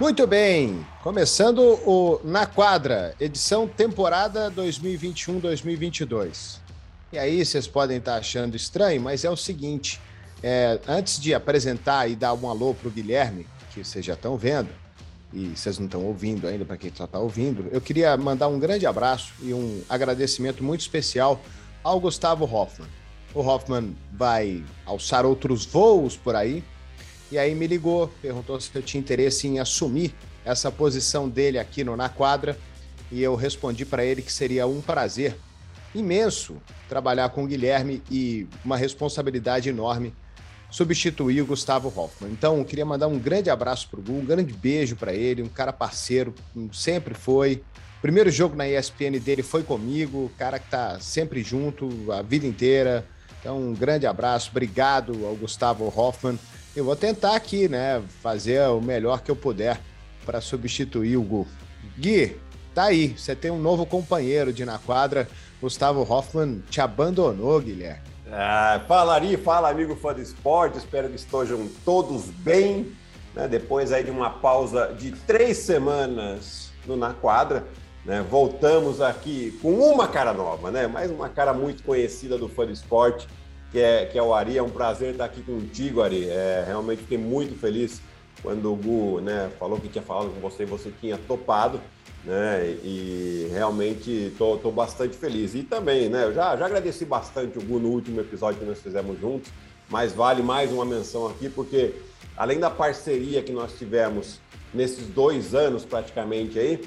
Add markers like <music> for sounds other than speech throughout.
Muito bem, começando o Na Quadra, edição temporada 2021-2022. E aí vocês podem estar achando estranho, mas é o seguinte: é, antes de apresentar e dar um alô para o Guilherme, que vocês já estão vendo, e vocês não estão ouvindo ainda, para quem só está ouvindo, eu queria mandar um grande abraço e um agradecimento muito especial ao Gustavo Hoffman. O Hoffman vai alçar outros voos por aí, e aí me ligou, perguntou se eu tinha interesse em assumir essa posição dele aqui no Na Quadra, e eu respondi para ele que seria um prazer imenso trabalhar com o Guilherme e uma responsabilidade enorme substituir o Gustavo Hoffman. Então, queria mandar um grande abraço para o Gu, um grande beijo para ele, um cara parceiro, sempre foi. Primeiro jogo na ESPN dele foi comigo, cara que está sempre junto a vida inteira. Então, um grande abraço, obrigado ao Gustavo Hoffman. Eu vou tentar aqui, né, fazer o melhor que eu puder para substituir o Gu. Gui, tá aí, você tem um novo companheiro de na quadra. Gustavo Hoffman te abandonou, Guilherme. Ah, fala Ari, fala amigo fã do esporte, espero que estejam todos bem. Né? Depois aí de uma pausa de três semanas no Na Quadra, né? voltamos aqui com uma cara nova, né? mais uma cara muito conhecida do fã do esporte, que é, que é o Ari. É um prazer estar aqui contigo, Ari. É, realmente fiquei muito feliz quando o Gu né, falou que tinha falado com você e você tinha topado né? E realmente estou bastante feliz. E também, né? Eu já, já agradeci bastante o Gu no último episódio que nós fizemos juntos, mas vale mais uma menção aqui, porque além da parceria que nós tivemos nesses dois anos praticamente aí,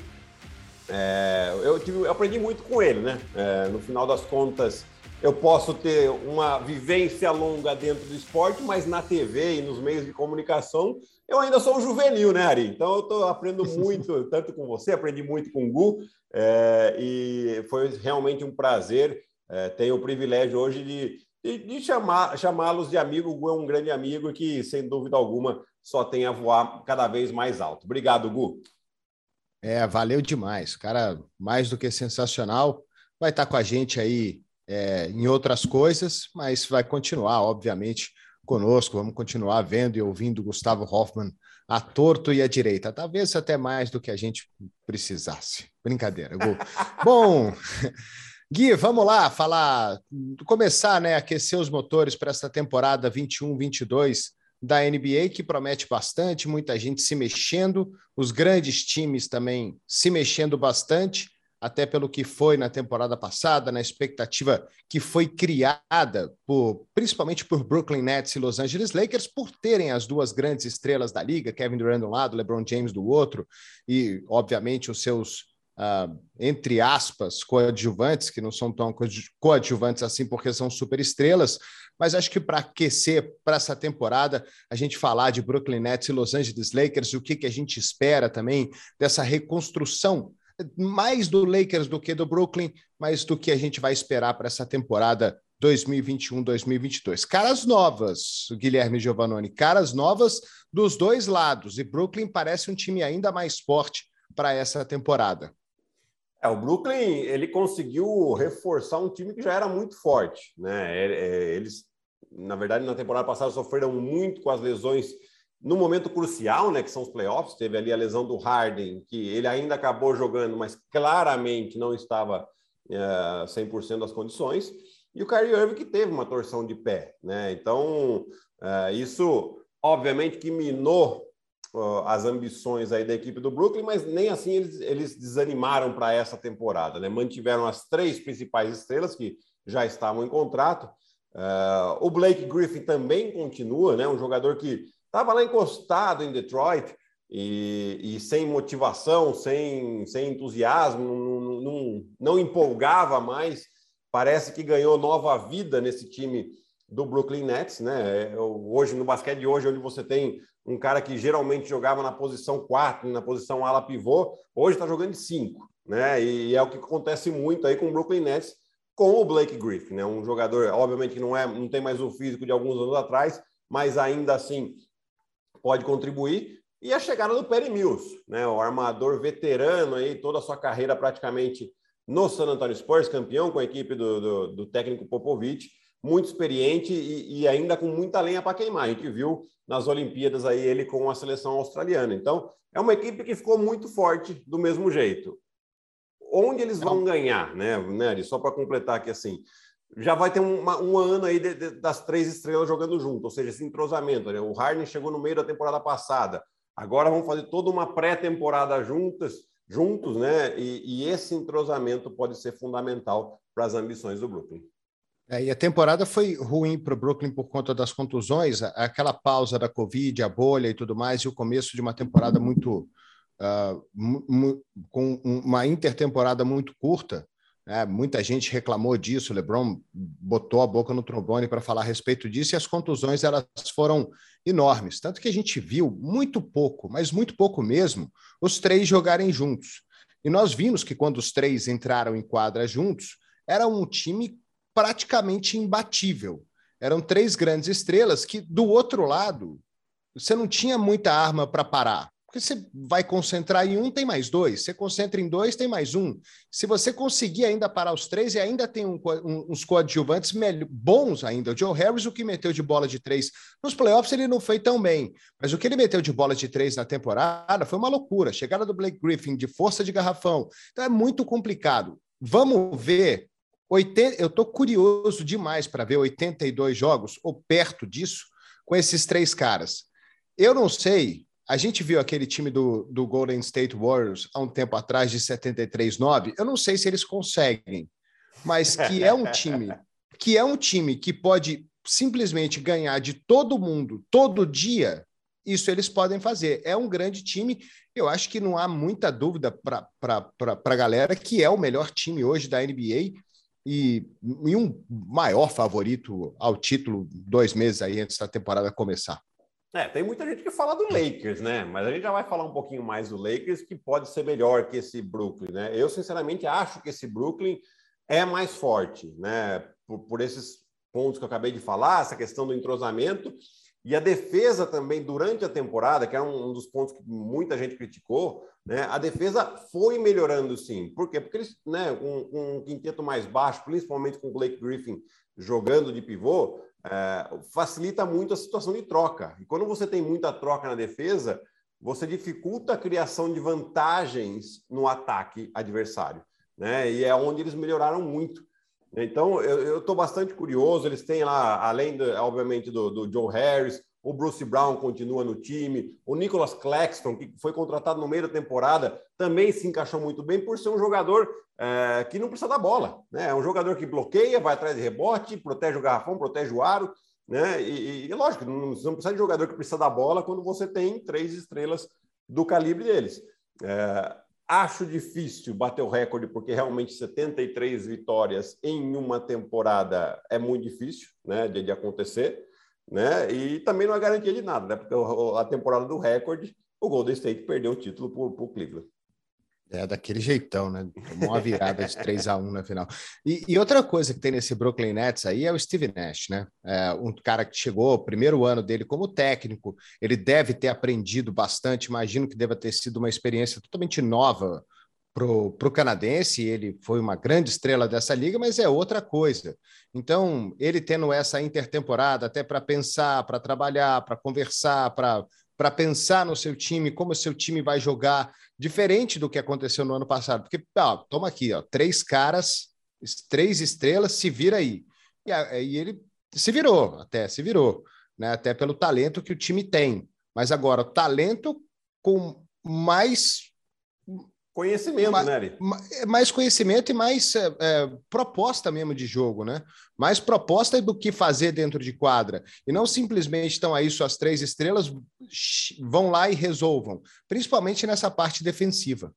é, eu, tive, eu, aprendi muito com ele, né? É, no final das contas, eu posso ter uma vivência longa dentro do esporte, mas na TV e nos meios de comunicação eu ainda sou um juvenil, né, Ari? Então eu tô, aprendo muito, <laughs> tanto com você, aprendi muito com o Gu, é, e foi realmente um prazer. É, tenho o privilégio hoje de, de, de chamar, chamá-los de amigo. O Gu é um grande amigo que, sem dúvida alguma, só tem a voar cada vez mais alto. Obrigado, Gu. É, valeu demais. Cara, mais do que sensacional. Vai estar com a gente aí é, em outras coisas, mas vai continuar, obviamente, conosco. Vamos continuar vendo e ouvindo Gustavo Hoffman a torto e à direita, talvez até mais do que a gente precisasse. Brincadeira, Gu. <laughs> Bom, <laughs> Gui, vamos lá falar, começar, né, aquecer os motores para essa temporada 21-22 da NBA, que promete bastante, muita gente se mexendo, os grandes times também se mexendo bastante até pelo que foi na temporada passada, na expectativa que foi criada por, principalmente por Brooklyn Nets e Los Angeles Lakers, por terem as duas grandes estrelas da liga, Kevin Durant de um lado, LeBron James do outro, e obviamente os seus Uh, entre aspas, coadjuvantes, que não são tão coadjuvantes assim porque são super estrelas, mas acho que para aquecer para essa temporada, a gente falar de Brooklyn Nets e Los Angeles Lakers, o que, que a gente espera também dessa reconstrução mais do Lakers do que do Brooklyn, mas do que a gente vai esperar para essa temporada 2021-2022. Caras novas, Guilherme Giovannoni, caras novas dos dois lados, e Brooklyn parece um time ainda mais forte para essa temporada. É, o Brooklyn ele conseguiu reforçar um time que já era muito forte, né? É, é, eles, na verdade, na temporada passada sofreram muito com as lesões no momento crucial, né, que são os playoffs, teve ali a lesão do Harden, que ele ainda acabou jogando, mas claramente não estava uh, 100% das condições, e o Kyrie Irving que teve uma torção de pé, né? Então, uh, isso obviamente que minou as ambições aí da equipe do Brooklyn, mas nem assim eles, eles desanimaram para essa temporada, né? Mantiveram as três principais estrelas que já estavam em contrato. Uh, o Blake Griffin também continua, né? Um jogador que Estava lá encostado em Detroit e, e, sem motivação, sem, sem entusiasmo, não, não, não empolgava mais. Parece que ganhou nova vida nesse time do Brooklyn Nets, né? É, hoje, no basquete de hoje, onde você tem um cara que geralmente jogava na posição 4, na posição ala pivô, hoje está jogando de 5, né? E é o que acontece muito aí com o Brooklyn Nets, com o Blake Griffin, né? Um jogador, obviamente, que não, é, não tem mais o físico de alguns anos atrás, mas ainda assim pode contribuir. E a chegada do Perry Mills, né, o armador veterano aí, toda a sua carreira praticamente no San Antonio Spurs, campeão com a equipe do, do, do técnico Popovich. Muito experiente e, e ainda com muita lenha para queimar. A gente viu nas Olimpíadas aí ele com a seleção australiana. Então, é uma equipe que ficou muito forte do mesmo jeito. Onde eles vão ganhar, né, Nery? Só para completar aqui assim, já vai ter uma, um ano aí de, de, das três estrelas jogando junto, ou seja, esse entrosamento. Né? O Harden chegou no meio da temporada passada. Agora vamos fazer toda uma pré-temporada juntas, juntos, né? E, e, esse entrosamento pode ser fundamental para as ambições do Brooklyn. É, e a temporada foi ruim para o Brooklyn por conta das contusões, aquela pausa da Covid, a bolha e tudo mais, e o começo de uma temporada muito. Uh, com uma intertemporada muito curta. Né? Muita gente reclamou disso, o LeBron botou a boca no trombone para falar a respeito disso, e as contusões elas foram enormes. Tanto que a gente viu muito pouco, mas muito pouco mesmo, os três jogarem juntos. E nós vimos que quando os três entraram em quadra juntos, era um time praticamente imbatível. Eram três grandes estrelas que, do outro lado, você não tinha muita arma para parar. Porque você vai concentrar em um, tem mais dois. Você concentra em dois, tem mais um. Se você conseguir ainda parar os três, e ainda tem um, um, uns coadjuvantes bons ainda. O Joe Harris, o que meteu de bola de três nos playoffs, ele não foi tão bem. Mas o que ele meteu de bola de três na temporada foi uma loucura. Chegada do Blake Griffin, de força de garrafão. Então é muito complicado. Vamos ver 80, eu estou curioso demais para ver 82 jogos, ou perto disso, com esses três caras. Eu não sei, a gente viu aquele time do, do Golden State Warriors há um tempo atrás, de 73-9. Eu não sei se eles conseguem, mas que é um time <laughs> que é um time que pode simplesmente ganhar de todo mundo todo dia. Isso eles podem fazer. É um grande time. Eu acho que não há muita dúvida para a galera que é o melhor time hoje da NBA e, e um maior favorito ao título dois meses aí antes da temporada começar. É, tem muita gente que fala do Lakers, né? Mas a gente já vai falar um pouquinho mais do Lakers, que pode ser melhor que esse Brooklyn, né? Eu, sinceramente, acho que esse Brooklyn é mais forte, né? Por, por esses pontos que eu acabei de falar, essa questão do entrosamento e a defesa também, durante a temporada, que é um dos pontos que muita gente criticou, né? A defesa foi melhorando sim. Por quê? Porque eles, né, um, um quinteto mais baixo, principalmente com o Blake Griffin jogando de pivô, é, facilita muito a situação de troca. E quando você tem muita troca na defesa, você dificulta a criação de vantagens no ataque adversário. Né? E é onde eles melhoraram muito. Então, eu estou bastante curioso. Eles têm lá, além, de, obviamente, do, do Joe Harris, o Bruce Brown continua no time, o Nicholas Claxton, que foi contratado no meio da temporada, também se encaixou muito bem por ser um jogador é, que não precisa da bola. Né? É um jogador que bloqueia, vai atrás de rebote, protege o garrafão, protege o aro. Né? E, e lógico, não, não precisa de jogador que precisa da bola quando você tem três estrelas do calibre deles. É, Acho difícil bater o recorde, porque realmente 73 vitórias em uma temporada é muito difícil né, de, de acontecer. Né? E também não é garantia de nada, né? porque a temporada do recorde, o Golden State perdeu o título para o Cleveland. É, daquele jeitão, né? Tomou uma virada de <laughs> 3 a 1 na final. E, e, outra coisa que tem nesse Brooklyn Nets aí é o Steve Nash, né? É, um cara que chegou, primeiro ano dele como técnico, ele deve ter aprendido bastante, imagino que deva ter sido uma experiência totalmente nova para o canadense, ele foi uma grande estrela dessa liga, mas é outra coisa. Então, ele tendo essa intertemporada até para pensar, para trabalhar, para conversar, para para pensar no seu time, como o seu time vai jogar, diferente do que aconteceu no ano passado. Porque, ó, toma aqui, ó, três caras, três estrelas, se vira aí. E, e ele se virou, até se virou, né? Até pelo talento que o time tem. Mas agora, o talento com mais Conhecimento, mais, né, Ari? É mais conhecimento e mais é, é, proposta mesmo de jogo, né? Mais proposta do que fazer dentro de quadra. E não simplesmente estão aí suas três estrelas, vão lá e resolvam, principalmente nessa parte defensiva.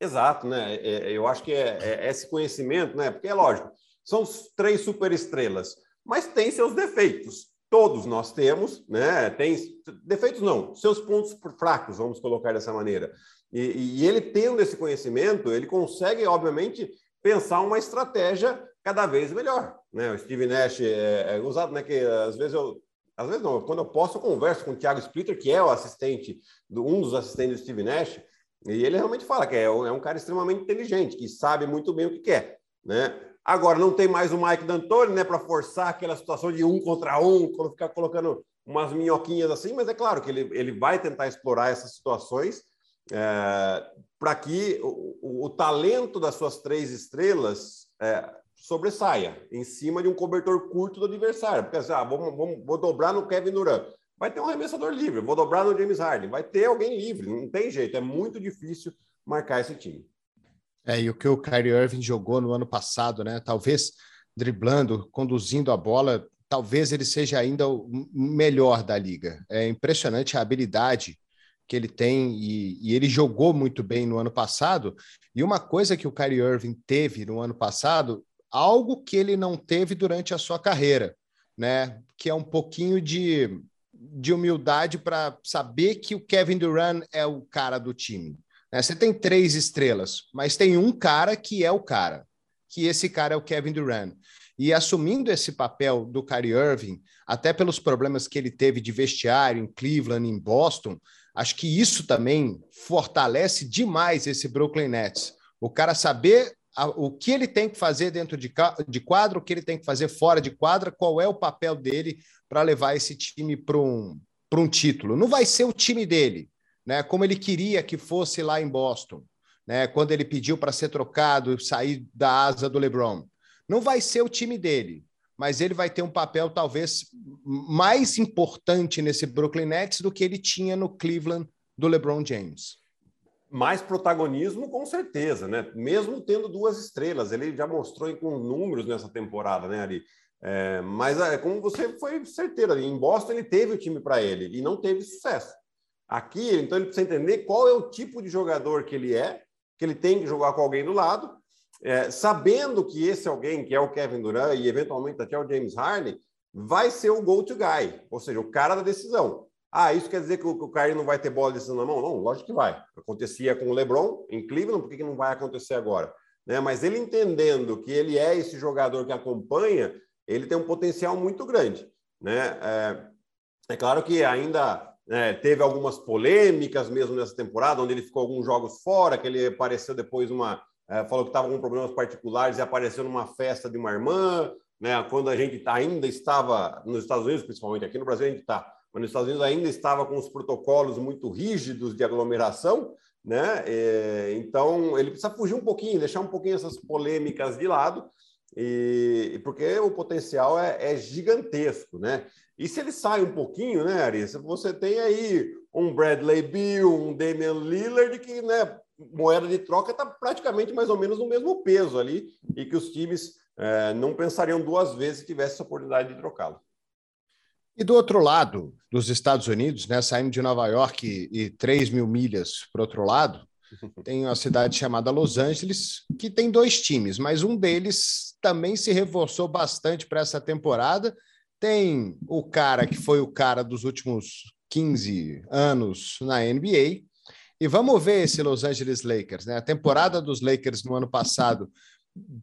Exato, né? É, é eu acho que é, é, esse conhecimento, né? Porque é lógico, são três superestrelas, mas tem seus defeitos. Todos nós temos, né? Tem defeitos não, seus pontos fracos, vamos colocar dessa maneira. E, e ele tendo esse conhecimento, ele consegue, obviamente, pensar uma estratégia cada vez melhor. Né? O Steve Nash é, é usado, né? Que às vezes eu. Às vezes não, quando eu posso, eu converso com o Thiago Splitter, que é o assistente, do, um dos assistentes do Steve Nash, e ele realmente fala que é um, é um cara extremamente inteligente, que sabe muito bem o que quer. Né? Agora, não tem mais o Mike D'Antoni, né, para forçar aquela situação de um contra um, ficar colocando umas minhoquinhas assim, mas é claro que ele, ele vai tentar explorar essas situações é, para que o, o, o, talento das suas três estrelas é, sobressaia em cima de um cobertor curto do adversário. Porque assim, ah, vou dobrar no Kevin Durant. Vai ter um arremessador livre, vou dobrar no James Harden, vai ter alguém livre, não tem jeito, é muito difícil marcar esse time. É, e o que o Kyrie Irving jogou no ano passado, né? Talvez driblando, conduzindo a bola, talvez ele seja ainda o melhor da liga. É impressionante a habilidade que ele tem e, e, ele jogou muito bem no ano passado. E uma coisa que o Kyrie Irving teve no ano passado, algo que ele não teve durante a sua carreira, né? Que é um pouquinho de, de humildade para saber que o Kevin Durant é o cara do time. Né? Você tem três estrelas, mas tem um cara que é o cara, que esse cara é o Kevin Durant. E assumindo esse papel do Kyrie Irving, até pelos problemas que ele teve de vestiário em Cleveland, em Boston, acho que isso também fortalece demais esse Brooklyn Nets. O cara saber o que ele tem que fazer dentro de, de quadro, o que ele tem que fazer fora de quadra, qual é o papel dele para levar esse time para um, um título. Não vai ser o time dele, né? Como ele queria que fosse lá em Boston, né? Quando ele pediu para ser trocado, sair da asa do LeBron. Não vai ser o time dele, mas ele vai ter um papel talvez mais importante nesse Brooklyn Nets do que ele tinha no Cleveland do LeBron James. Mais protagonismo, com certeza, né? Mesmo tendo duas estrelas, ele já mostrou com números nessa temporada, né, Ari? É, mas é, como você foi certeiro ali, em Boston ele teve o time para ele e não teve sucesso. Aqui, então, ele precisa entender qual é o tipo de jogador que ele é, que ele tem que jogar com alguém do lado, é, sabendo que esse alguém, que é o Kevin Durant e eventualmente até o James Harden, vai ser o go-to guy, ou seja, o cara da decisão. Ah, isso quer dizer que o, que o Kyrie não vai ter bola de decisão na mão? Não, lógico que vai. Acontecia com o LeBron em Cleveland, por que, que não vai acontecer agora? Né? Mas ele entendendo que ele é esse jogador que acompanha, ele tem um potencial muito grande. Né? É, é claro que ainda é, teve algumas polêmicas mesmo nessa temporada, onde ele ficou alguns jogos fora, que ele apareceu depois uma. É, falou que estava com problemas particulares e apareceu numa festa de uma irmã, né? Quando a gente ainda estava nos Estados Unidos, principalmente aqui no Brasil, a gente está, mas nos Estados Unidos ainda estava com os protocolos muito rígidos de aglomeração, né? É, então ele precisa fugir um pouquinho, deixar um pouquinho essas polêmicas de lado, e, porque o potencial é, é gigantesco, né? E se ele sai um pouquinho, né, Arissa? Você tem aí um Bradley Bill, um Damian Lillard, que, né, moeda de troca está praticamente mais ou menos no mesmo peso ali, e que os times é, não pensariam duas vezes se tivesse essa oportunidade de trocá-lo. E do outro lado dos Estados Unidos, né, saindo de Nova York e, e 3 mil milhas para o outro lado, <laughs> tem uma cidade chamada Los Angeles, que tem dois times, mas um deles também se reforçou bastante para essa temporada tem o cara que foi o cara dos últimos 15 anos na NBA. E vamos ver esse Los Angeles Lakers, né? A temporada dos Lakers no ano passado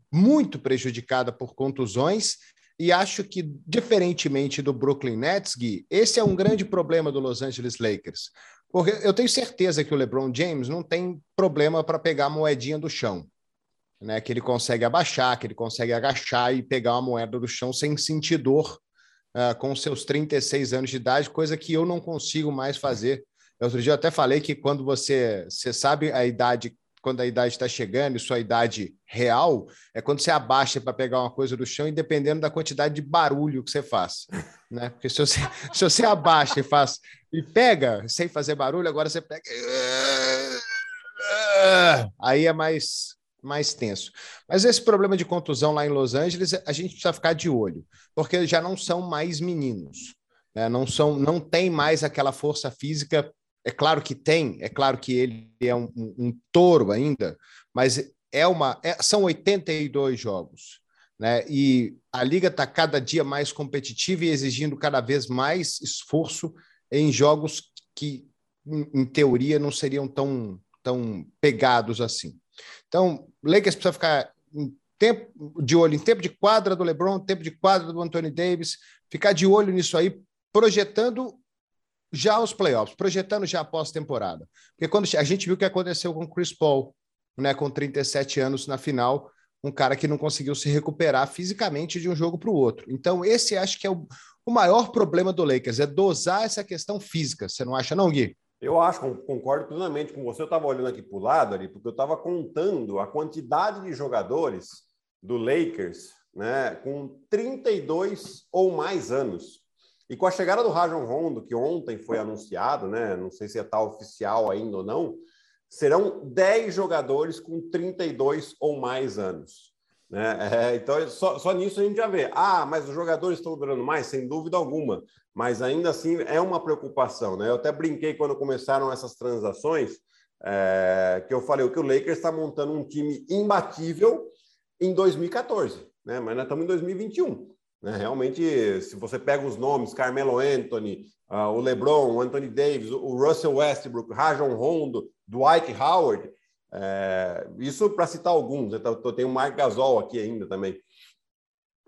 muito prejudicada por contusões e acho que diferentemente do Brooklyn Nets, Gui, esse é um grande problema do Los Angeles Lakers. Porque eu tenho certeza que o LeBron James não tem problema para pegar a moedinha do chão. Né, que ele consegue abaixar, que ele consegue agachar e pegar uma moeda do chão sem sentir dor uh, com seus 36 anos de idade, coisa que eu não consigo mais fazer. Outro dia eu até falei que quando você, você sabe a idade, quando a idade está chegando, e sua idade real, é quando você abaixa para pegar uma coisa do chão e dependendo da quantidade de barulho que você faz. <laughs> Né? Porque se você, se você abaixa e faz e pega sem fazer barulho, agora você pega. Aí é mais mais tenso. Mas esse problema de contusão lá em Los Angeles, a gente precisa ficar de olho, porque já não são mais meninos, né? não são, não tem mais aquela força física. É claro que tem, é claro que ele é um, um, um touro ainda, mas é uma, é, são 82 jogos. Né? E a liga está cada dia mais competitiva e exigindo cada vez mais esforço em jogos que, em, em teoria, não seriam tão, tão pegados assim. Então, Lakers precisa ficar em tempo de olho em tempo de quadra do LeBron, tempo de quadra do Anthony Davis, ficar de olho nisso aí, projetando já os playoffs, projetando já a pós-temporada. Porque quando a gente viu o que aconteceu com o Chris Paul, né, com 37 anos na final, um cara que não conseguiu se recuperar fisicamente de um jogo para o outro. Então, esse acho que é o, o maior problema do Lakers, é dosar essa questão física. Você não acha, não, Gui? Eu acho, concordo plenamente com você. Eu estava olhando aqui para o lado ali, porque eu estava contando a quantidade de jogadores do Lakers né, com 32 ou mais anos. E com a chegada do Rajon Rondo, que ontem foi anunciado, né, não sei se está oficial ainda ou não, serão 10 jogadores com 32 ou mais anos. Né? É, então, só, só nisso a gente já vê. Ah, mas os jogadores estão durando mais? Sem dúvida alguma. Mas ainda assim é uma preocupação. Né? Eu até brinquei quando começaram essas transações, é, que eu falei que o Lakers está montando um time imbatível em 2014, né? mas nós estamos em 2021. Né? Realmente, se você pega os nomes, Carmelo Anthony, uh, o LeBron, o Anthony Davis, o Russell Westbrook, Rajon Rondo, Dwight Howard, é, isso para citar alguns, eu, eu tenho o Mark Gasol aqui ainda também.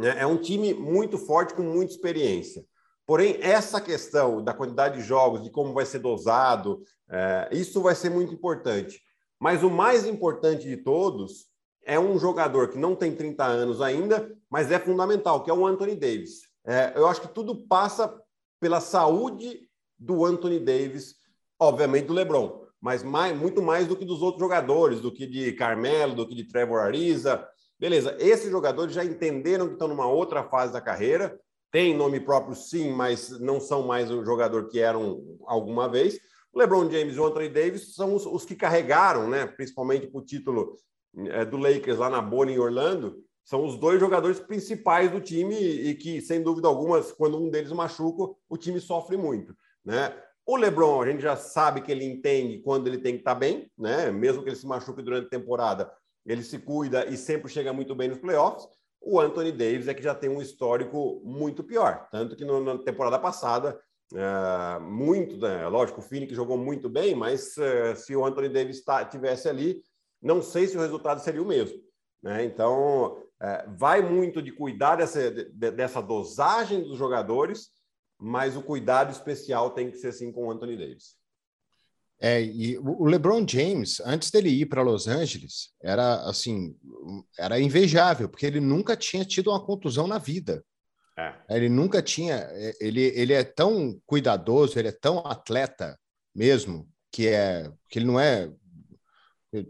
É, é um time muito forte, com muita experiência. Porém, essa questão da quantidade de jogos, de como vai ser dosado, é, isso vai ser muito importante. Mas o mais importante de todos é um jogador que não tem 30 anos ainda, mas é fundamental, que é o Anthony Davis. É, eu acho que tudo passa pela saúde do Anthony Davis, obviamente do LeBron, mas mais, muito mais do que dos outros jogadores, do que de Carmelo, do que de Trevor Ariza. Beleza, esses jogadores já entenderam que estão numa outra fase da carreira, tem nome próprio sim, mas não são mais o jogador que eram alguma vez. O LeBron James e o Anthony Davis são os, os que carregaram, né, principalmente para o título é, do Lakers lá na bolha em Orlando, são os dois jogadores principais do time e que, sem dúvida alguma, quando um deles machuca, o time sofre muito. Né? O LeBron, a gente já sabe que ele entende quando ele tem que estar bem, né? mesmo que ele se machuque durante a temporada, ele se cuida e sempre chega muito bem nos playoffs. O Anthony Davis é que já tem um histórico muito pior, tanto que na temporada passada, é, muito, né? lógico, o Phoenix jogou muito bem, mas é, se o Anthony Davis tá, tivesse ali, não sei se o resultado seria o mesmo. Né? Então, é, vai muito de cuidar dessa, de, dessa dosagem dos jogadores, mas o cuidado especial tem que ser assim com o Anthony Davis. É, e o LeBron James, antes dele ir para Los Angeles, era assim, era invejável, porque ele nunca tinha tido uma contusão na vida. É. Ele nunca tinha, é, ele, ele é tão cuidadoso, ele é tão atleta mesmo, que é que ele não é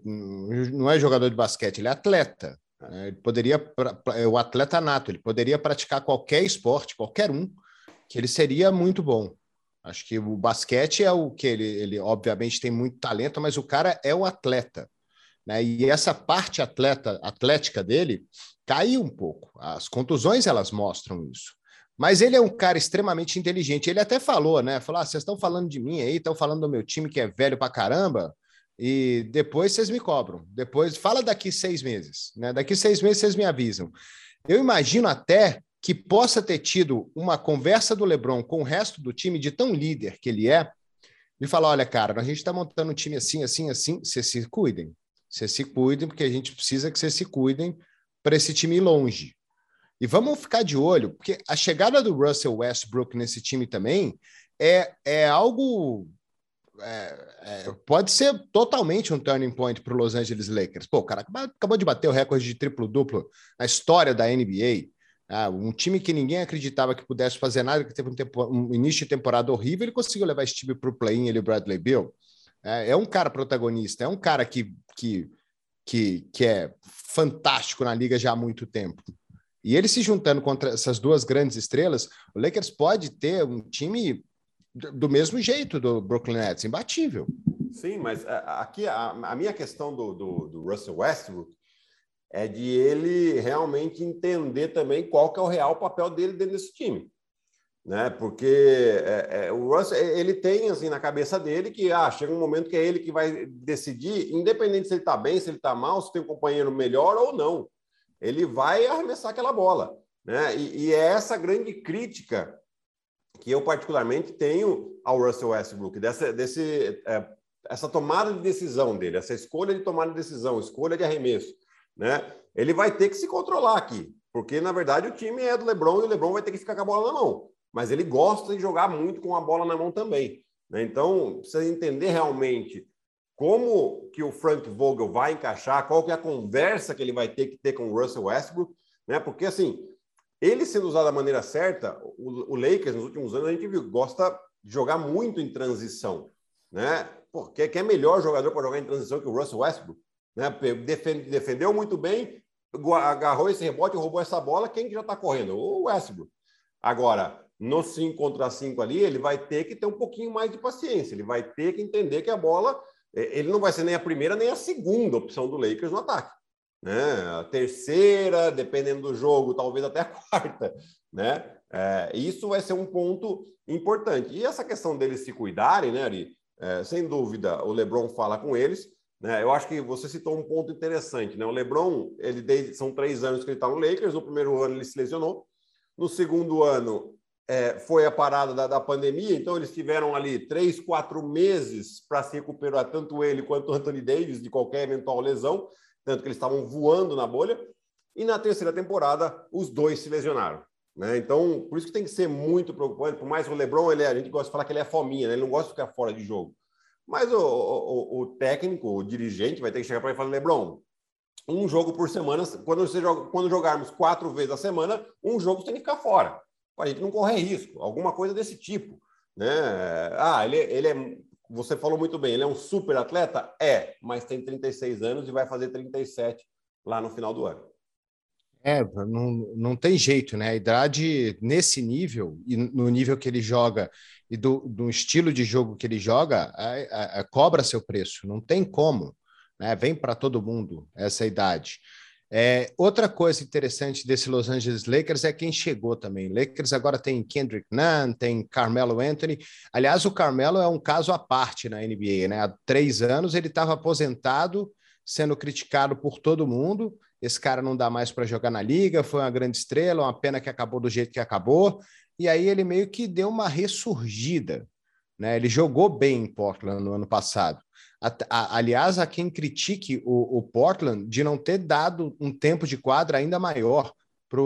não é jogador de basquete, ele é atleta. Né? Ele poderia, é o atleta nato, ele poderia praticar qualquer esporte, qualquer um, que ele seria muito bom. Acho que o basquete é o que ele, ele obviamente tem muito talento, mas o cara é o atleta. Né? E essa parte atleta, atlética dele caiu um pouco. As contusões elas mostram isso. Mas ele é um cara extremamente inteligente. Ele até falou, né? Falou: ah, vocês estão falando de mim aí, estão falando do meu time que é velho pra caramba e depois vocês me cobram. Depois, fala daqui seis meses, né? Daqui seis meses vocês me avisam. Eu imagino até que possa ter tido uma conversa do LeBron com o resto do time, de tão líder que ele é, e falar: olha, cara, a gente está montando um time assim, assim, assim, vocês se cuidem. Vocês se cuidem, porque a gente precisa que vocês se cuidem para esse time ir longe. E vamos ficar de olho, porque a chegada do Russell Westbrook nesse time também é, é algo é, é, pode ser totalmente um turning point para o Los Angeles Lakers. Pô, o cara acabou de bater o recorde de triplo-duplo na história da NBA. Ah, um time que ninguém acreditava que pudesse fazer nada, que teve um, tempo, um início de temporada horrível, ele conseguiu levar esse time para o play-in, ele Bradley Bill. É, é, um cara protagonista, é um cara que, que, que, que é fantástico na liga já há muito tempo. E ele se juntando contra essas duas grandes estrelas, o Lakers pode ter um time do mesmo jeito do Brooklyn Nets, imbatível. Sim, mas é, aqui a, a minha questão do, do, do, Russell Westbrook é de ele realmente entender também qual que é o real papel dele dentro desse time. Né? Porque é, é, o Russell, ele tem assim na cabeça dele que ah, chega um momento que é ele que vai decidir, independente se ele está bem, se ele está mal, se tem um companheiro melhor ou não. Ele vai arremessar aquela bola. Né? E, e é essa grande crítica que eu particularmente tenho ao Russell Westbrook, dessa, desse, é, essa tomada de decisão dele, essa escolha de tomada de decisão, escolha de arremesso, né? Ele vai ter que se controlar aqui, porque na verdade o time é do LeBron e o LeBron vai ter que ficar com a bola na mão, mas ele gosta de jogar muito com a bola na mão também, né? Então precisa entender realmente como que o Frank Vogel vai encaixar, qual que é a conversa que ele vai ter que ter com o Russell Westbrook, né? Porque assim, ele sendo usado da maneira certa, o, o Lakers nos últimos anos a gente viu gosta de jogar muito em transição, né? Pô, quer, quer melhor jogador para jogar em transição que o Russell Westbrook, né? Defende, defendeu muito bem, agarrou esse rebote, roubou essa bola, quem que já está correndo? O Westbrook. Agora, no 5 contra 5 ali, ele vai ter que ter um pouquinho mais de paciência, ele vai ter que entender que a bola, é, ele não vai ser nem a primeira nem a segunda opção do Lakers no ataque. Né? A terceira, dependendo do jogo, talvez até a <laughs> quarta. Né? É, isso vai ser um ponto importante. E essa questão deles se cuidarem, né, Ari? É, sem dúvida, o LeBron fala com eles. Né? Eu acho que você citou um ponto interessante. Né? O LeBron, ele desde, são três anos que ele está no Lakers. No primeiro ano ele se lesionou. No segundo ano é, foi a parada da, da, pandemia, então eles tiveram ali três, quatro meses para se recuperar, tanto ele quanto o Anthony Davis, de qualquer eventual lesão, tanto que eles estavam voando na bolha. E na terceira temporada, os dois se lesionaram. Né? Então, por isso que tem que ser muito preocupante. Por mais o LeBron, ele é, a gente gosta de falar que ele é fominha, né? ele não gosta de ficar fora de jogo. Mas o, o, o técnico, o dirigente, vai ter que chegar para ele e falar: LeBron, um jogo por semana, quando, você joga, quando jogarmos quatro vezes a semana, um jogo tem que ficar fora, para a gente não correr risco, alguma coisa desse tipo. Né? Ah, ele, ele é. Você falou muito bem, ele é um super atleta? É, mas tem 36 anos e vai fazer 37 lá no final do ano. É, não, não tem jeito, né? A idade nesse nível, e no nível que ele joga, e do, do estilo de jogo que ele joga, a, a, a cobra seu preço, não tem como, né? Vem para todo mundo essa idade. É, outra coisa interessante desse Los Angeles Lakers é quem chegou também. Lakers agora tem Kendrick Nunn, tem Carmelo Anthony. Aliás, o Carmelo é um caso à parte na NBA, né? Há três anos ele estava aposentado, sendo criticado por todo mundo esse cara não dá mais para jogar na liga, foi uma grande estrela, uma pena que acabou do jeito que acabou. E aí ele meio que deu uma ressurgida. Né? Ele jogou bem em Portland no ano passado. A, a, aliás, a quem critique o, o, Portland de não ter dado um tempo de quadra ainda maior para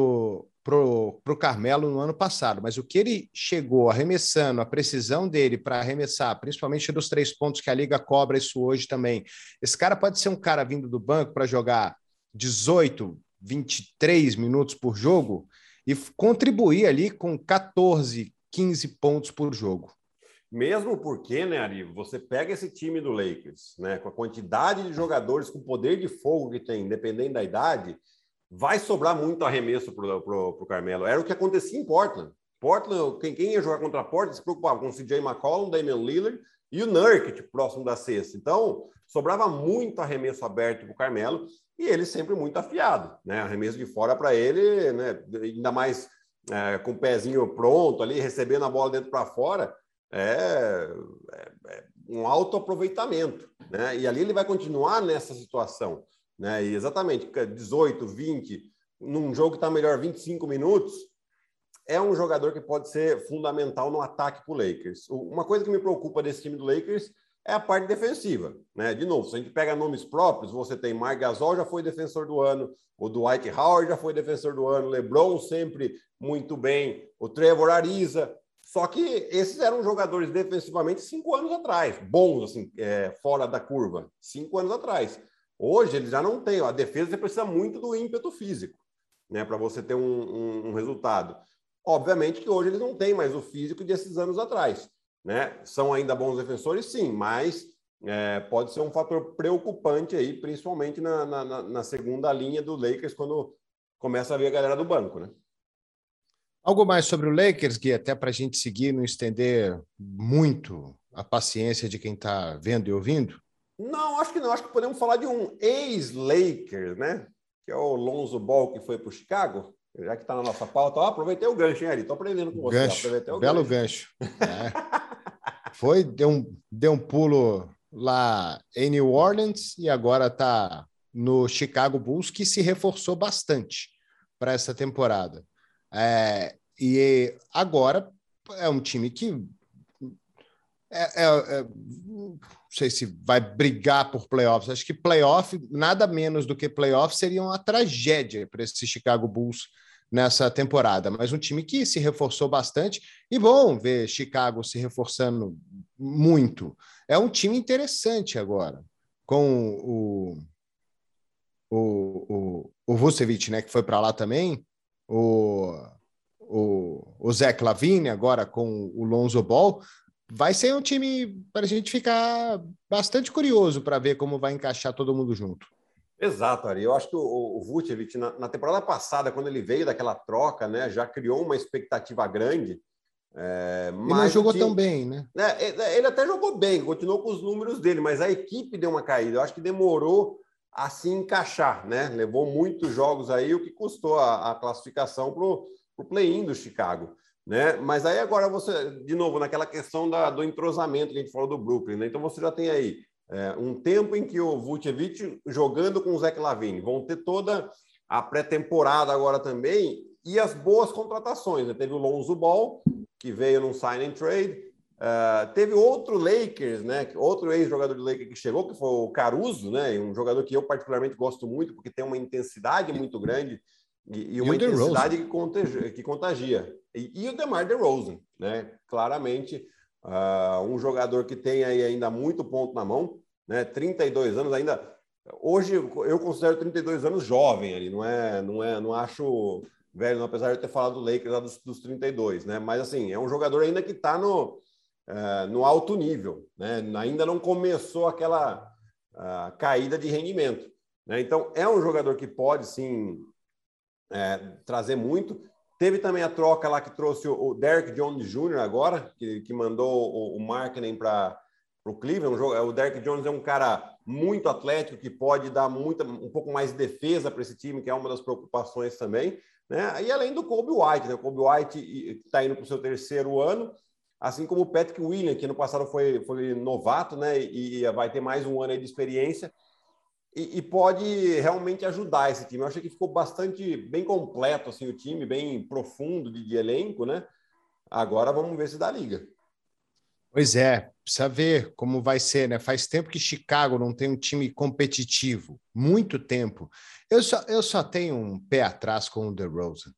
pro, pro Carmelo no ano passado. Mas o que ele chegou arremessando, a precisão dele para arremessar, principalmente dos três pontos que a liga cobra isso hoje também. Esse cara pode ser um cara vindo do banco para jogar 18, 23 minutos por jogo e contribuir ali com 14, 15 pontos por jogo. Mesmo porque, né, Ari, você pega esse time do Lakers, né, com a quantidade de jogadores com poder de fogo que tem, dependendo da idade, vai sobrar muito arremesso para o Carmelo. Era o que acontecia em Portland. Portland, quem, quem ia jogar contra a Portland se preocupava com o CJ McCollum, Damian Lillard e o Nurkic próximo da cesta. Então, sobrava muito arremesso aberto para o Carmelo e ele sempre muito afiado, né? Arremesso de fora para ele, né? Ainda mais é, com o pezinho pronto ali, recebendo a bola dentro para fora, é, é, é, um alto aproveitamento, né? E ali ele vai continuar nessa situação, né? E exatamente 18, 20, num jogo que está melhor 25 minutos, é um jogador que pode ser fundamental no ataque para o Lakers. Uma coisa que me preocupa desse time do Lakers é a parte defensiva. Né? De novo, se a gente pega nomes próprios, você tem Mark Gasol, já foi defensor do ano, o Dwight Howard já foi defensor do ano, LeBron sempre muito bem, o Trevor Ariza. Só que esses eram jogadores defensivamente cinco anos atrás, bons, assim, é, fora da curva, cinco anos atrás. Hoje eles já não têm. A defesa você precisa muito do ímpeto físico, né, para você ter um, um, um resultado. Obviamente que hoje eles não têm mais o físico desses anos atrás. Né? São ainda bons defensores, sim, mas é, pode ser um fator preocupante aí, principalmente na, na, na, segunda linha do Lakers, quando começa a ver a galera do banco, né? Algo mais sobre o Lakers, Gui, até para a gente seguir, não estender muito a paciência de quem está vendo e ouvindo? Não, acho que não. Acho que podemos falar de um ex-Lakers, né? Que é o Lonzo Ball, que foi para o Chicago. Já que está na nossa pauta, ó, aproveitei o gancho, hein, Ari? Estou aprendendo com você. Gancho, belo gancho. gancho. É. Foi, deu um, deu um pulo lá em New Orleans e agora está no Chicago Bulls, que se reforçou bastante para essa temporada. É, e agora é um time que é, é, é, não sei se vai brigar por playoffs. Acho que playoff, nada menos do que playoff, seria uma tragédia para esse Chicago Bulls nessa temporada, mas um time que se reforçou bastante e bom ver Chicago se reforçando muito. É um time interessante agora, com o, o, o, o Vucevic, né, que foi para lá também, o, o, o Zé Clavini agora com o Lonzo Ball, vai ser um time para a gente ficar bastante curioso para ver como vai encaixar todo mundo junto. Exato, Ari. Eu acho que o, o Vucevic, na, na, temporada passada, quando ele veio daquela troca, né, já criou uma expectativa grande. É, mas ele não jogou time, tão bem, né? É, ele até jogou bem, continuou com os números dele, mas a equipe deu uma caída. Eu acho que demorou a se encaixar, né? Levou muitos jogos aí, o que custou a, a classificação para o play-in do Chicago. Né? Mas aí agora você, de novo, naquela questão da, do entrosamento que a gente falou do Brooklyn, né? Então você já tem aí é, um tempo em que o Vucevic jogando com o Zé Lavine, vão ter toda a pré-temporada agora também e as boas contratações. Né? Teve o Lonzo Ball, que veio num sign and trade, uh, teve outro Lakers, né? outro ex-jogador do Lakers que chegou, que foi o Caruso, né? um jogador que eu particularmente gosto muito, porque tem uma intensidade muito grande e, e uma e intensidade que contagia. Que contagia. E, e, o DeMar DeRozan, né? claramente Uh, um jogador que tem aí ainda muito ponto na mão, né? 32 anos ainda. Hoje eu considero 32 anos jovem ali, não é, não é, não acho velho, não, apesar de eu ter falado do Lakers lá dos, dos 32, né? Mas assim, é um jogador ainda que está no, uh, no alto nível, né? Ainda não começou aquela uh, caída de rendimento, né? Então é um jogador que pode sim é, trazer muito. Teve também a troca lá que trouxe o Derek Jones Jr. agora, que, que mandou o, o marketing para o Cleveland. O Derek Jones é um cara muito atlético, que pode dar muita, um pouco mais de defesa para esse time, que é uma das preocupações também. Né? E além do Kobe White, né? o Kobe White está indo para o seu terceiro ano, assim como o Patrick Williams, que no passado foi, foi novato né? e, vai ter mais um ano de experiência e, e, pode realmente ajudar esse time. Eu achei que ficou bastante bem completo assim o time, bem profundo de, de elenco, né? Agora vamos ver se dá liga. Pois é, precisa ver como vai ser, né? Faz tempo que Chicago não tem um time competitivo, muito tempo. Eu só, eu só tenho um pé atrás com o DeRozan.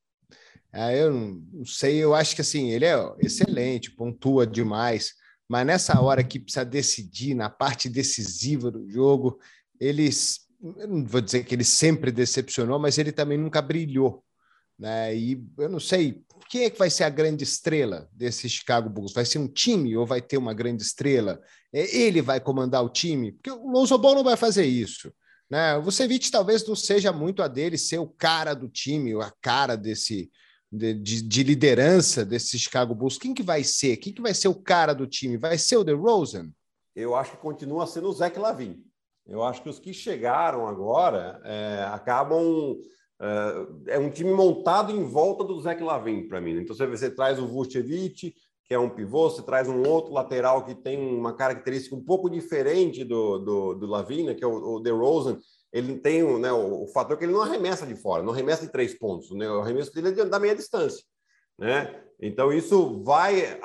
É, eu não sei, eu acho que assim, ele é excelente, pontua demais, mas nessa hora que precisa decidir, na parte decisiva do jogo, eles, não vou dizer que ele sempre decepcionou, mas ele também nunca brilhou. Né? E eu não sei quem é que vai ser a grande estrela desse Chicago Bulls. Vai ser um time ou vai ter uma grande estrela? É, ele vai comandar o time? Porque o Lonzo Ball não vai fazer isso. Né? O Vucevic talvez não seja muito a dele ser o cara do time, a cara desse de, de, de, liderança desse Chicago Bulls. Quem que vai ser? Quem que vai ser o cara do time? Vai ser o DeRozan? Eu acho que continua sendo o Zach Lavin. Eu acho que os que chegaram agora é, acabam. É, é, um time montado em volta do Zé Lavin para mim. Então você, você traz o Vucevic, que é um pivô, você traz um outro lateral que tem uma característica um pouco diferente do, do, do Lavin, né, que é o, o DeRozan. Ele tem né, o, o fator que ele não arremessa de fora, não arremessa de três pontos. Né, o arremesso dele é da meia distância. Né? Então isso vai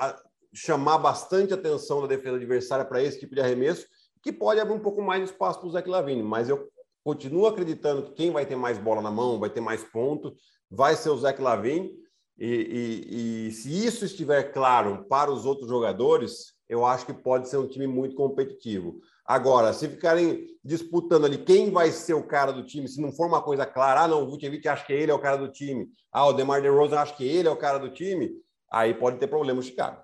chamar bastante atenção da defesa adversária para esse tipo de arremesso que pode abrir um pouco mais de espaço para o Zé Lavine, mas eu continuo acreditando que quem vai ter mais bola na mão, vai ter mais ponto, vai ser o Zé Lavine. E, e, e, se isso estiver claro para os outros jogadores, eu acho que pode ser um time muito competitivo. Agora, se ficarem disputando ali quem vai ser o cara do time, se não for uma coisa clara, ah, não, o Vucevic acha que ele é o cara do time, ah, o DeMar DeRozan acha que ele é o cara do time, aí pode ter problema o Chicago.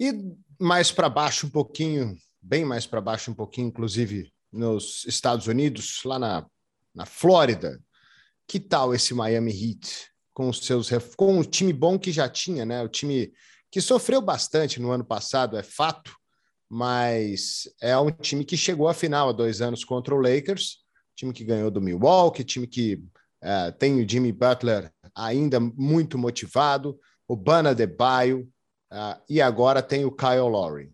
E mais para baixo um pouquinho, bem mais para baixo um pouquinho, inclusive nos Estados Unidos, lá na, na Flórida. Que tal esse Miami Heat com os seus com o time bom que já tinha, né? O time que sofreu bastante no ano passado, é fato, mas é um time que chegou à final há dois anos contra o Lakers, time que ganhou do Milwaukee, time que é, tem o Jimmy Butler ainda muito motivado, o Bana de Baio, uh, e agora tem o Kyle Lowry.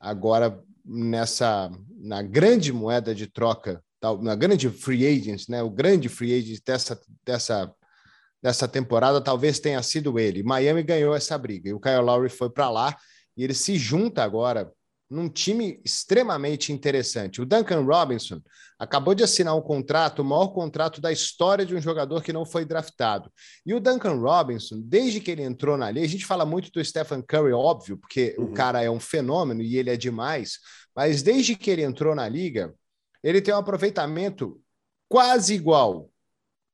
Agora nessa na grande moeda de troca, na grande free agents, né? O grande free agent dessa dessa dessa temporada talvez tenha sido ele. Miami ganhou essa briga e o Kyle Lowry foi para lá e ele se junta agora. Num time extremamente interessante. O Duncan Robinson acabou de assinar um contrato, o maior contrato da história de um jogador que não foi draftado. E o Duncan Robinson, desde que ele entrou na liga, a gente fala muito do Stephen Curry, óbvio, porque uhum. o cara é um fenômeno e ele é demais, mas desde que ele entrou na liga, ele tem um aproveitamento quase igual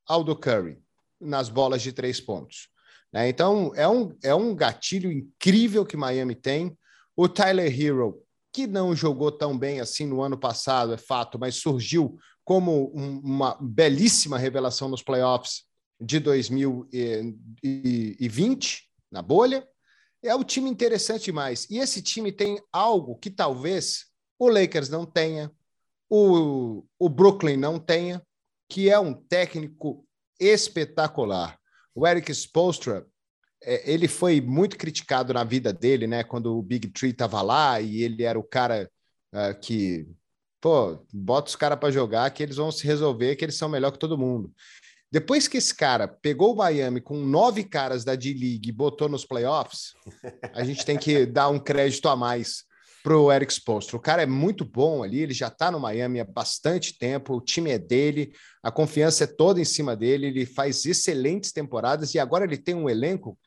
ao do Curry nas bolas de três pontos. Né? Então, é um, é um gatilho incrível que Miami tem. O Tyler Hero, que não jogou tão bem assim no ano passado, é fato, mas surgiu como um, uma belíssima revelação nos playoffs de 2020, na bolha. É um time interessante demais. E esse time tem algo que talvez o Lakers não tenha, o, o Brooklyn não tenha, que é um técnico espetacular. O Eric Spolstra, é, ele foi muito criticado na vida dele, né? Quando o Big Tree estava lá e ele era o cara uh, que, pô, bota os caras para jogar que eles vão se resolver, que eles são melhor que todo mundo. Depois que esse cara pegou o Miami com nove caras da D-League e botou nos playoffs, a gente tem que dar um crédito a mais para o Eric Spoelstra. O cara é muito bom ali, ele já está no Miami há bastante tempo, o time é dele, a confiança é toda em cima dele, ele faz excelentes temporadas e agora ele tem um elenco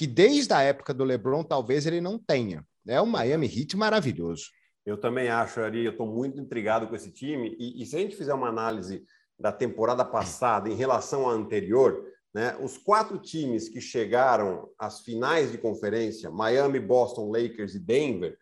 que desde a época do LeBron talvez ele não tenha. É um Miami Heat maravilhoso. Eu também acho, Ari, eu estou muito intrigado com esse time e, e se a gente fizer uma análise da temporada passada em relação à anterior, né, os quatro times que chegaram às finais de conferência, Miami, Boston, Lakers e Denver,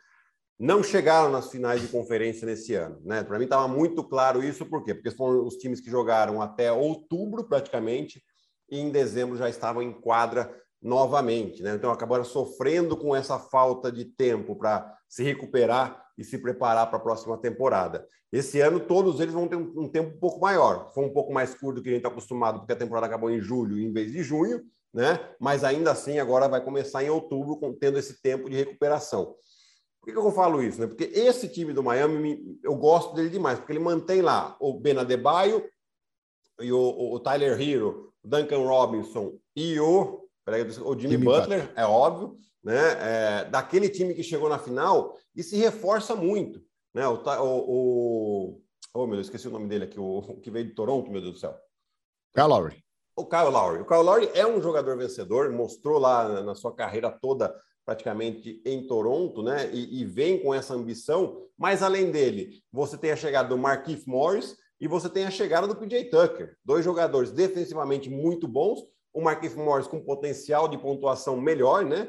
não chegaram nas finais de conferência nesse ano. Né? Para mim estava muito claro isso, por quê? Porque foram os times que jogaram até outubro, praticamente, e em dezembro já estavam em quadra novamente. Né? Então acabaram sofrendo com essa falta de tempo para se recuperar e se preparar para a próxima temporada. Esse ano, todos eles vão ter um, um tempo um pouco maior. Foi um pouco mais curto do que a gente está acostumado, porque a temporada acabou em julho em vez de junho, né? mas ainda assim agora vai começar em outubro, tendo esse tempo de recuperação. Por que, eu falo isso? Né? Porque esse time do Miami, eu gosto dele demais, porque ele mantém lá o Ben Adebayo e o, o Tyler Hero, Duncan Robinson e o, o Jimmy, Jimmy Butler, Butler, é óbvio, né? É, daquele time que chegou na final e se reforça muito. Né? O, o, o, oh, meu Deus, esqueci o nome dele aqui, o, o que veio de Toronto, meu Deus do céu. Kyle Lowry. O Kyle Lowry. O Kyle Lowry é um jogador vencedor, mostrou lá na sua carreira toda praticamente em Toronto, né? E, e, vem com essa ambição. Mas além dele, você tem a chegada do Marquise Morris e você tem a chegada do PJ Tucker, dois jogadores defensivamente muito bons. O Marquise Morris com potencial de pontuação melhor, né?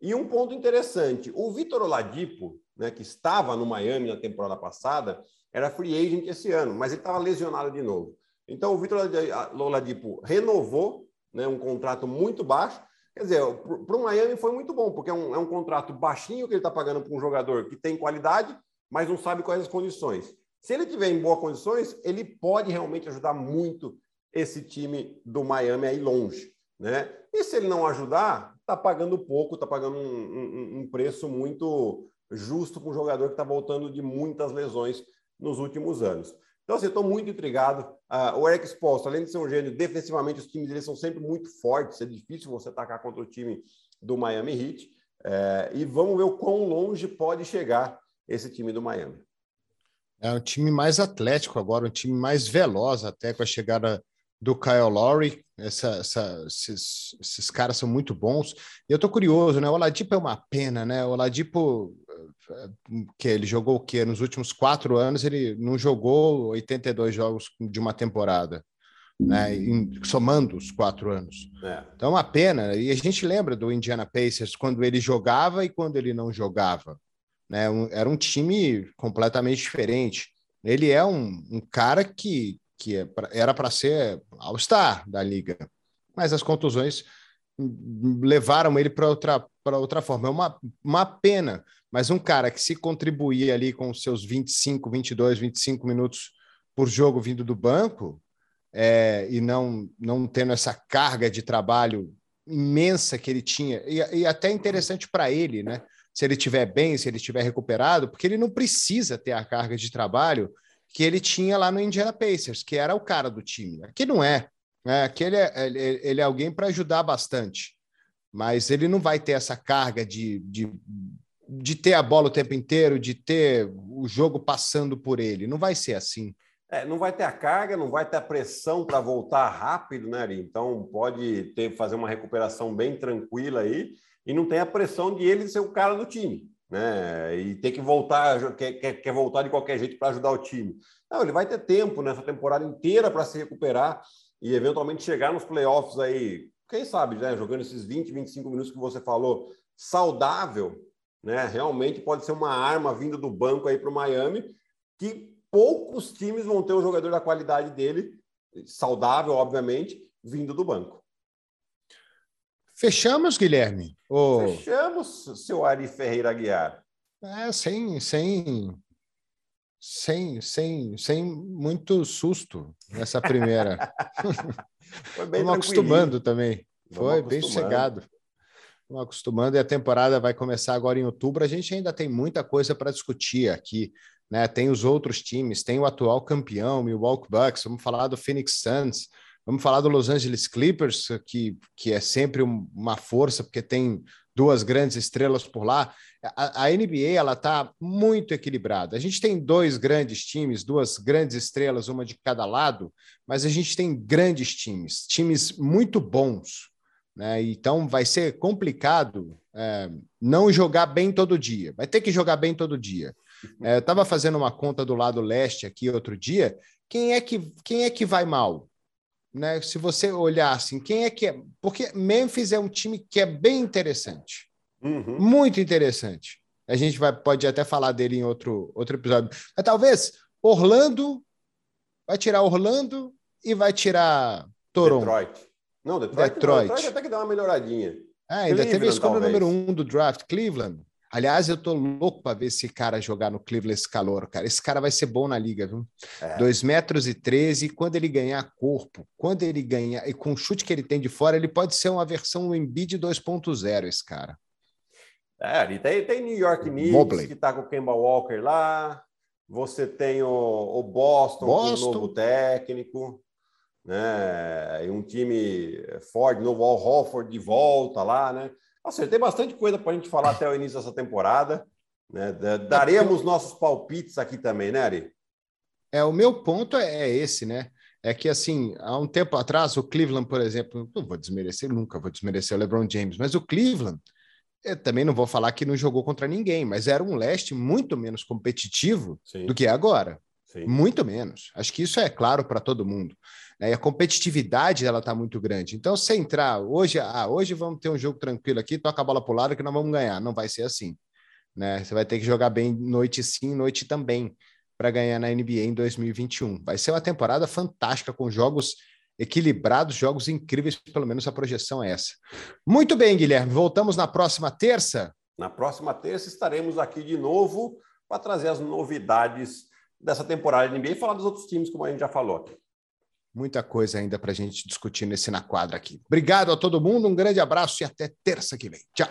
E um ponto interessante: o Vitor Oladipo, né, que estava no Miami na temporada passada, era free agent esse ano, mas ele estava lesionado de novo. Então o Vitor Oladipo renovou, né, um contrato muito baixo Quer dizer, para o Miami foi muito bom, porque é um, é um contrato baixinho que ele está pagando para um jogador que tem qualidade, mas não sabe quais as condições. Se ele tiver em boas condições, ele pode realmente ajudar muito esse time do Miami a ir longe. Né? E se ele não ajudar, está pagando pouco, está pagando um, um, um, preço muito justo para um jogador que está voltando de muitas lesões nos últimos anos. Então, assim, estou muito intrigado. Uh, o Eric Spoelstra, além de ser um gênio, defensivamente os times dele são sempre muito fortes. É difícil você atacar contra o time do Miami Heat. É, e vamos ver o quão longe pode chegar esse time do Miami. É um time mais atlético agora, um time mais veloz até com a chegada do Kyle Lowry. Essa, essa, esses, esses caras são muito bons. E eu estou curioso, né? O Oladipo é uma pena, né? O Oladipo que ele jogou o quê? Nos últimos quatro anos, ele não jogou 82 jogos de uma temporada, né? Somando os quatro anos. É. Então, é uma pena. E a gente lembra do Indiana Pacers quando ele jogava e quando ele não jogava. Né? Um, era um time completamente diferente. Ele é um, um cara que, que é pra, era para ser All-Star da liga, mas as contusões levaram ele para outra, outra forma. É uma, uma pena, mas um cara que se contribuir ali com seus 25, 22, 25 minutos por jogo vindo do banco é, e não, não tendo essa carga de trabalho imensa que ele tinha, e, e até interessante para ele, né? Se ele estiver bem, se ele estiver recuperado, porque ele não precisa ter a carga de trabalho que ele tinha lá no Indiana Pacers, que era o cara do time. Aqui não é. Né? Aqui ele é, ele é alguém para ajudar bastante, mas ele não vai ter essa carga de, de de ter a bola o tempo inteiro, de ter o jogo passando por ele. Não vai ser assim. É, não vai ter a carga, não vai ter a pressão para voltar rápido, né, Ari? Então pode ter fazer uma recuperação bem tranquila aí e não tem a pressão de ele ser o cara do time, né? E ter que voltar, quer, quer, quer voltar de qualquer jeito para ajudar o time. Não, ele vai ter tempo nessa temporada inteira para se recuperar e eventualmente chegar nos playoffs aí, quem sabe, né? Jogando esses 20, 25 minutos que você falou, saudável, né? Realmente pode ser uma arma vinda do banco aí para o Miami, que poucos times vão ter um jogador da qualidade dele, saudável, obviamente, vindo do banco. Fechamos, Guilherme? Fechamos, seu Ari Ferreira Aguiar. É, sem, sem, sem, sem, sem muito susto nessa primeira. <laughs> Foi bem Vamos acostumando também. Foi bem sossegado. Vamos acostumando e a temporada vai começar agora em outubro. A gente ainda tem muita coisa para discutir aqui. Né? Tem os outros times, tem o atual campeão, Milwaukee Bucks, vamos falar do Phoenix Suns, vamos falar do Los Angeles Clippers, que, que é sempre uma força, porque tem duas grandes estrelas por lá. A, a NBA ela está muito equilibrada. A gente tem dois grandes times, duas grandes estrelas, uma de cada lado, mas a gente tem grandes times, times muito bons. Né? Então vai ser complicado é, não jogar bem todo dia. Vai ter que jogar bem todo dia. É, eu estava fazendo uma conta do lado leste aqui outro dia. Quem é que, quem é que vai mal? Né? Se você olhar assim, quem é que é? Porque Memphis é um time que é bem interessante, uhum. muito interessante. A gente vai, pode até falar dele em outro, outro episódio. Mas talvez Orlando vai tirar Orlando e vai tirar Toronto. Detroit. Não, Detroit, Detroit. Detroit até que dá uma melhoradinha. Ah, ainda Cleveland, teve a escolha número um do draft, Cleveland. Aliás, eu tô louco para ver esse cara jogar no Cleveland esse calor, cara. Esse cara vai ser bom na liga, viu? É. 2 metros e 13, quando ele ganhar corpo, quando ele ganhar, e com o chute que ele tem de fora, ele pode ser uma versão Embiid 2.0, esse cara. É, ali tem, tem New York Knicks, Mobley. que tá com o Kemba Walker lá, você tem o, o Boston, Boston. com o novo técnico, né? E um time forte, novo Al Hofford de volta lá, né? Nossa, tem bastante coisa para a gente falar até o início dessa temporada. Né? Daremos nossos palpites aqui também, né, Ari? É, o meu ponto é, é esse, né? É que, assim, há um tempo atrás, o Cleveland, por exemplo, não vou desmerecer, nunca vou desmerecer o LeBron James, mas o Cleveland, eu também não vou falar que não jogou contra ninguém, mas era um leste muito menos competitivo Sim. do que é agora. Sim. Muito menos. Acho que isso é claro para todo mundo. Né? E a competitividade ela está muito grande. Então, se entrar hoje, ah, hoje vamos ter um jogo tranquilo aqui, toca a bola para o lado que nós vamos ganhar. Não vai ser assim. Né? Você vai ter que jogar bem noite sim, noite também, para ganhar na NBA em 2021. Vai ser uma temporada fantástica, com jogos equilibrados, jogos incríveis, pelo menos a projeção é essa. Muito bem, Guilherme. Voltamos na próxima terça. Na próxima terça estaremos aqui de novo para trazer as novidades dessa temporada de NBA e falar dos outros times, como a gente já falou. Muita coisa ainda para a gente discutir nesse na quadra aqui. Obrigado a todo mundo, um grande abraço e até terça que vem. Tchau.